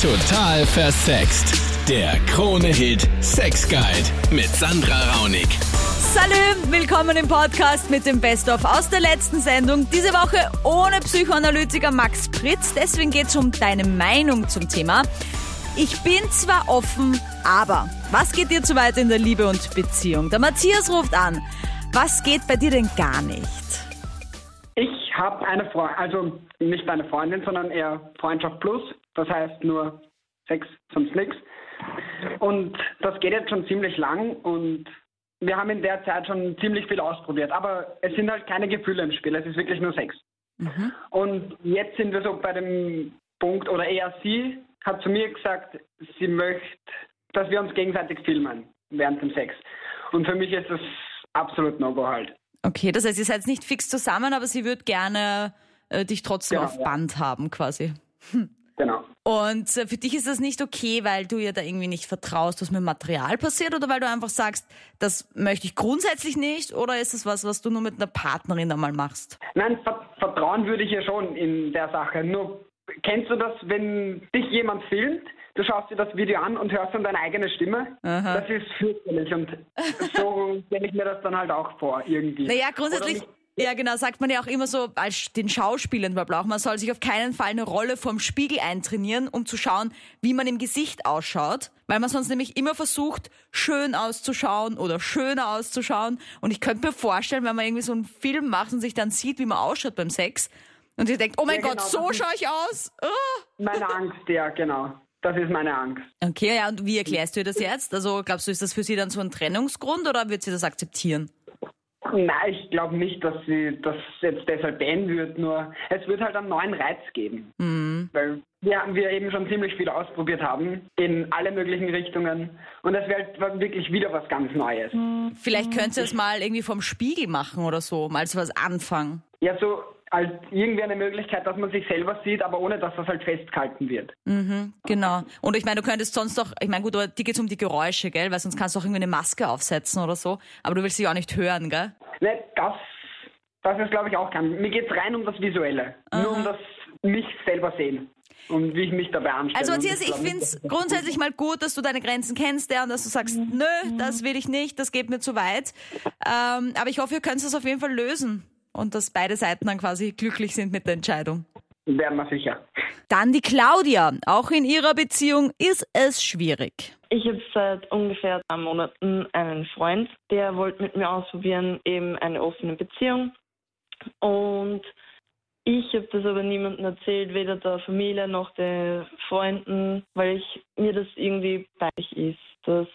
Total versext. Der Krone-Hit Sex Guide mit Sandra Raunig. Salut, willkommen im Podcast mit dem Best-of aus der letzten Sendung. Diese Woche ohne Psychoanalytiker Max Pritz. Deswegen geht es um deine Meinung zum Thema. Ich bin zwar offen, aber was geht dir zu weit in der Liebe und Beziehung? Der Matthias ruft an. Was geht bei dir denn gar nicht? Ich habe eine Freundin, also nicht eine Freundin, sondern eher Freundschaft plus. Das heißt nur Sex, sonst nichts. Und das geht jetzt schon ziemlich lang und wir haben in der Zeit schon ziemlich viel ausprobiert. Aber es sind halt keine Gefühle im Spiel, es ist wirklich nur Sex. Und jetzt sind wir so bei dem Punkt, oder eher sie hat zu mir gesagt, sie möchte, dass wir uns gegenseitig filmen während dem Sex. Und für mich ist das absolut No-Go halt. Okay, das heißt, ihr seid nicht fix zusammen, aber sie würde gerne äh, dich trotzdem Genau, auf ja. Band haben, quasi. Genau. Und äh, für dich ist das nicht okay, weil du ihr da irgendwie nicht vertraust, was mit dem Material passiert, oder weil du einfach sagst, das möchte ich grundsätzlich nicht, oder ist das was, was du nur mit einer Partnerin einmal machst? Nein, ver vertrauen würde ich ihr schon in der Sache. Nur kennst du das, wenn dich jemand filmt, du schaust dir das Video an und hörst dann deine eigene Stimme? Aha. Das ist fürchterlich und so stelle ich mir das dann halt auch vor, irgendwie. Naja, grundsätzlich, ja genau, sagt man ja auch immer so, als den Schauspielern bla bla, man soll sich auf keinen Fall eine Rolle vorm Spiegel eintrainieren, um zu schauen, wie man im Gesicht ausschaut, weil man sonst nämlich immer versucht, schön auszuschauen oder schöner auszuschauen. Und ich könnte mir vorstellen, wenn man irgendwie so einen Film macht und sich dann sieht, wie man ausschaut beim Sex, und ihr denkt, oh mein Ja, Gott, genau, so schaue ich aus. Oh. Meine Angst, ja, genau. Das ist meine Angst. Okay, ja, und wie erklärst du ihr das jetzt? Also glaubst du, ist das für sie dann so ein Trennungsgrund oder wird sie das akzeptieren? Nein, ich glaube nicht, dass sie das jetzt deshalb beenden wird, nur es wird halt einen neuen Reiz geben. Weil wir, wir eben schon ziemlich viel ausprobiert haben, in alle möglichen Richtungen. Und es wäre halt wirklich wieder was ganz Neues. Vielleicht könnt ihr es mal irgendwie vom Spiegel machen oder so, mal so was anfangen. Ja, so halt irgendwie eine Möglichkeit, dass man sich selber sieht, aber ohne dass das halt festgehalten wird. Genau. Und ich meine, du könntest sonst doch, ich meine, gut, aber dir geht's um die Geräusche, gell? Weil sonst kannst du auch irgendwie eine Maske aufsetzen oder so. Aber du willst sie auch nicht hören, gell? Ne, das, das ist, glaube ich, auch kein. Mir geht es rein um das Visuelle. Nur um das mich selber sehen. Und wie ich mich dabei anstelle. Also Matthias, ich finde es grundsätzlich mal gut, dass du deine Grenzen kennst, ja, und dass du sagst, nö, das will ich nicht, das geht mir zu weit. Ähm, aber ich hoffe, ihr könnt es auf jeden Fall lösen. Und dass beide Seiten dann quasi glücklich sind mit der Entscheidung. Wären wir sicher. Dann die Claudia. Auch in ihrer Beziehung ist es schwierig. Ich habe seit ungefähr drei Monaten einen Freund, der wollte mit mir ausprobieren, eben eine offene Beziehung. Und ich habe das aber niemandem erzählt, weder der Familie noch den Freunden, weil ich mir das irgendwie peinlich ist, dass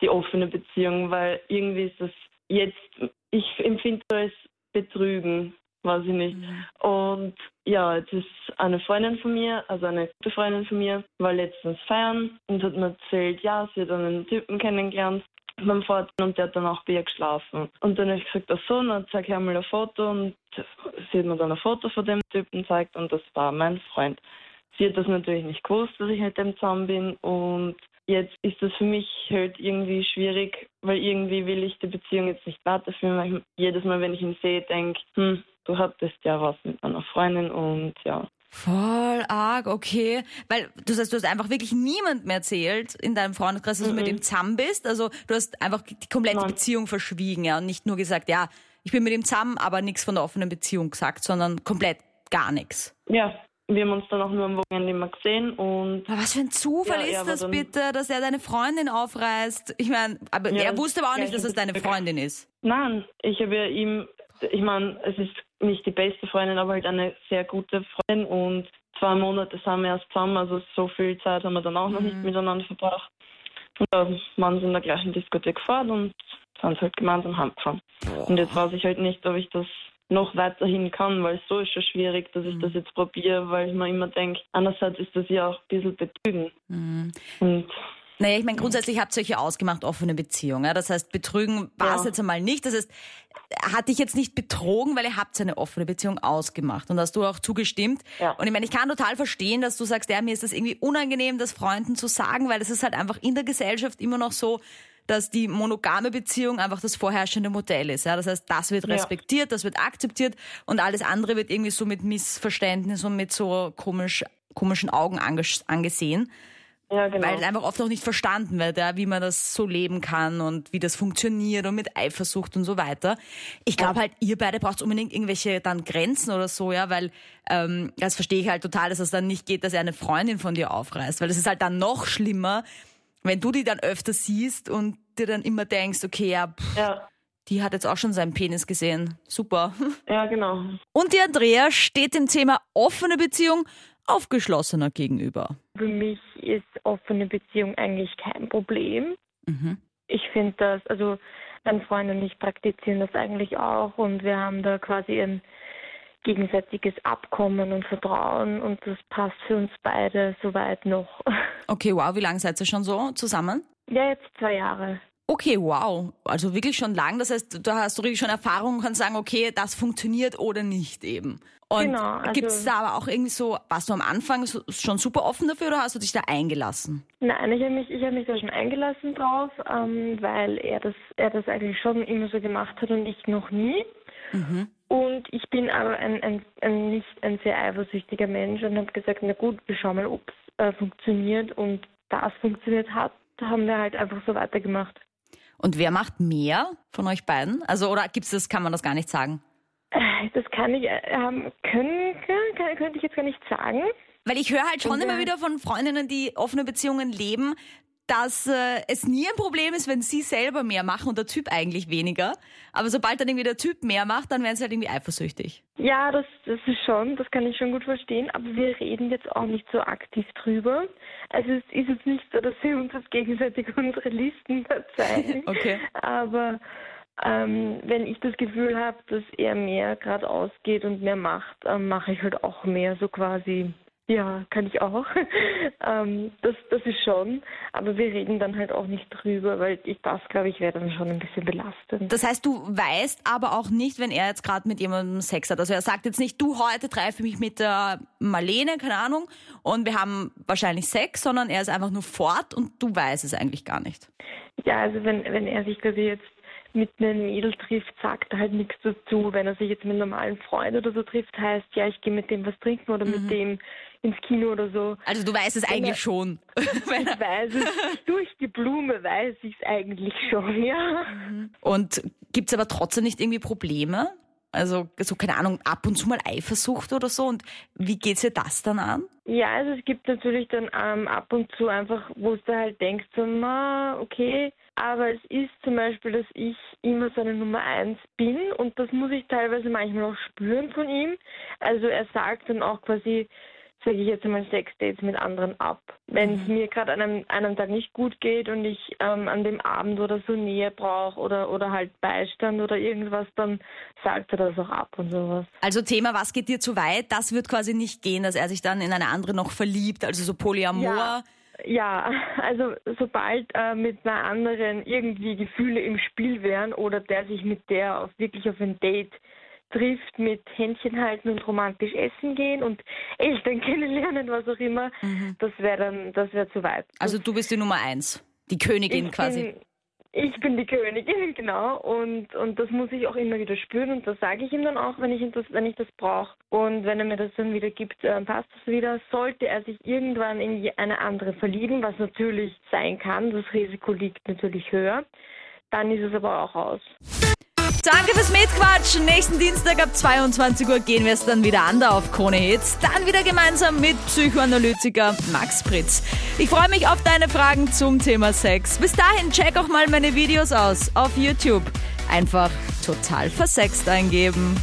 die offene Beziehung, weil irgendwie ist das jetzt, ich empfinde das als Betrügen, weiß ich nicht. Und ja, jetzt ist eine Freundin von mir, also eine gute Freundin von mir, war letztens feiern und hat mir erzählt, ja, sie hat einen Typen kennengelernt beim Vater und der hat dann auch bei ihr geschlafen. Und dann habe ich gesagt, ach so, dann zeig her mal ein Foto und sie hat mir dann ein Foto von dem Typen gezeigt und das war mein Freund. Sie hat das natürlich nicht gewusst, dass ich mit dem zusammen bin und jetzt ist das für mich halt irgendwie schwierig, weil irgendwie will ich die Beziehung jetzt nicht weiterführen, weil ich jedes Mal, wenn ich ihn sehe, denke, hm, du hattest ja was mit einer Freundin und ja. Voll arg, okay. Weil du sagst, du hast einfach wirklich niemand mehr erzählt in deinem Freundeskreis, dass du mit ihm zusammen bist. Also du hast einfach die komplette Nein. Beziehung verschwiegen, ja. Und nicht nur gesagt, ja, ich bin mit ihm zusammen, aber nichts von der offenen Beziehung gesagt, sondern komplett gar nichts. Ja, wir haben uns dann auch nur am Wochenende immer gesehen und Aber was für ein Zufall Ja, ist das bitte, dass er deine Freundin aufreißt? Ich meine, aber Ja, er wusste aber auch ja, nicht, dass es deine hab- Freundin ist. nein, ich habe ja ihm, ich meine, es ist nicht die beste Freundin, aber halt eine sehr gute Freundin und zwei Monate sind wir erst zusammen, also so viel Zeit haben wir dann auch noch nicht miteinander verbracht. Und da waren sie in der gleichen Diskothek gefahren und sind halt gemeinsam heimgefahren. Und jetzt weiß ich halt nicht, ob ich das noch weiterhin kann, weil so ist schon schwierig, dass ich das jetzt probiere, weil ich mir immer denke, einerseits ist das ja auch ein bisschen Betrügen. Und Naja, ich meine, grundsätzlich habt ihr euch ja ausgemacht, offene Beziehung. Ja? Das heißt, betrügen war es Ja. jetzt einmal nicht. Das heißt, hat dich jetzt nicht betrogen, weil ihr habt eine offene Beziehung ausgemacht. Und hast du auch zugestimmt. Ja. Und ich meine, ich kann total verstehen, dass du sagst, ja, mir ist das irgendwie unangenehm, das Freunden zu sagen, weil es ist halt einfach in der Gesellschaft immer noch so, dass die monogame Beziehung einfach das vorherrschende Modell ist. Ja? Das heißt, das wird Ja. respektiert, das wird akzeptiert und alles andere wird irgendwie so mit Missverständnis und mit so komisch komischen Augen anges angesehen. Ja, genau. Weil einfach oft noch nicht verstanden wird, ja, wie man das so leben kann und wie das funktioniert und mit Eifersucht und so weiter. Ich glaube halt, ihr beide braucht unbedingt irgendwelche dann Grenzen oder so, ja, weil ähm, das verstehe ich halt total, dass es dann nicht geht, dass er eine Freundin von dir aufreißt, weil das ist halt dann noch schlimmer, wenn du die dann öfter siehst und dir dann immer denkst, okay, ja, pff, ja, die hat jetzt auch schon seinen Penis gesehen. Super. ja, genau. Und die Andrea steht dem Thema offene Beziehung aufgeschlossener gegenüber. Für mich ist offene Beziehung eigentlich kein Problem. Mhm. Ich finde das, also mein Freund und ich praktizieren das eigentlich auch und wir haben da quasi ein gegenseitiges Abkommen und Vertrauen und das passt für uns beide soweit noch. Okay, wow, wie lange seid ihr schon so zusammen? Ja, jetzt zwei Jahre. Okay, wow. Also wirklich schon lang. Das heißt, da hast du wirklich schon Erfahrung und kannst sagen, okay, das funktioniert oder nicht eben. Und Genau, also- gibt es da aber auch irgendwie so, warst du am Anfang so, schon super offen dafür oder hast du dich da eingelassen? Nein, ich habe mich, ich hab mich da schon eingelassen drauf, ähm, weil er das, er das eigentlich schon immer so gemacht hat und ich noch nie. Und ich bin aber ein, ein, ein nicht ein sehr eifersüchtiger Mensch und habe gesagt, na gut, wir schauen mal, ob es äh, funktioniert. Und da es funktioniert hat, haben wir halt einfach so weitergemacht. Und wer macht mehr von euch beiden? Also, oder gibt's das, kann man das gar nicht sagen? Äh, Das kann ich, äh, ähm, können, kann, könnte ich jetzt gar nicht sagen. Weil ich höre halt schon Ja. immer wieder von Freundinnen, die offene Beziehungen leben, dass äh, es nie ein Problem ist, wenn sie selber mehr machen und der Typ eigentlich weniger. Aber sobald dann irgendwie der Typ mehr macht, dann werden sie halt irgendwie eifersüchtig. Ja, das, das ist schon, das kann ich schon gut verstehen, aber wir reden jetzt auch nicht so aktiv drüber. Also es ist jetzt nicht so, dass wir uns jetzt gegenseitig unsere Listen verzeihen. Okay. Aber ähm, wenn ich das Gefühl habe, dass er mehr gerade ausgeht und mehr macht, ähm, mache ich halt auch mehr, so quasi. Ja, kann ich auch. ähm, das, das ist schon. Aber wir reden dann halt auch nicht drüber, weil ich das, glaube ich, wäre dann schon ein bisschen belastend. Das heißt, du weißt aber auch nicht, wenn er jetzt gerade mit jemandem Sex hat. Also er sagt jetzt nicht, du heute treffe ich mich mit der Marlene, keine Ahnung, und wir haben wahrscheinlich Sex, sondern er ist einfach nur fort und du weißt es eigentlich gar nicht. Ja, also wenn, wenn er sich quasi jetzt mit einem Mädel trifft, sagt er halt nichts dazu. Wenn er sich jetzt mit einem normalen Freund oder so trifft, heißt ja, ich gehe mit dem was trinken oder mit dem ins Kino oder so. Also du weißt es Wenn eigentlich er- schon. Ich weiß es, durch die Blume weiß ich es eigentlich schon, ja. und gibt's aber trotzdem nicht irgendwie Probleme? Also so, keine Ahnung, ab und zu mal Eifersucht oder so. Und wie geht's dir das dann an? Ja, also es gibt natürlich dann ähm, ab und zu einfach, wo du halt denkst, so, na, okay, aber es ist zum Beispiel, dass ich immer seine Nummer eins bin und das muss ich teilweise manchmal auch spüren von ihm. Also er sagt dann auch quasi, sage ich jetzt einmal, Sexdates mit anderen ab. Wenn es mir gerade an einem, einem Tag nicht gut geht und ich ähm, an dem Abend oder so Nähe brauche oder, oder halt Beistand oder irgendwas, dann sagt er das auch ab und sowas. Also Thema, was geht dir zu weit? Das wird quasi nicht gehen, dass er sich dann in eine andere noch verliebt. Also so Polyamor. Ja. Ja, also sobald äh, mit einer anderen irgendwie Gefühle im Spiel wären oder der sich mit der auf, wirklich auf ein Date trifft mit Händchen halten und romantisch essen gehen und Eltern kennenlernen, was auch immer, das wäre dann, das wäre zu weit. Also du bist die Nummer eins. Die Königin ich quasi. Bin, ich bin die Königin, genau. Und, und das muss ich auch immer wieder spüren. Und das sage ich ihm dann auch, wenn ich, das, wenn ich das brauche. Und wenn er mir das dann wieder gibt, äh, passt das wieder. Sollte er sich irgendwann in eine andere verlieben, was natürlich sein kann, das Risiko liegt natürlich höher, dann ist es aber auch aus. Danke fürs Mitquatschen. Nächsten Dienstag ab 22 Uhr gehen wir es dann wieder an da auf Krone Hits. Dann wieder gemeinsam mit Psychoanalytiker Max Pritz. Ich freue mich auf deine Fragen zum Thema Sex. Bis dahin check auch mal meine Videos aus auf YouTube. Einfach total versext eingeben.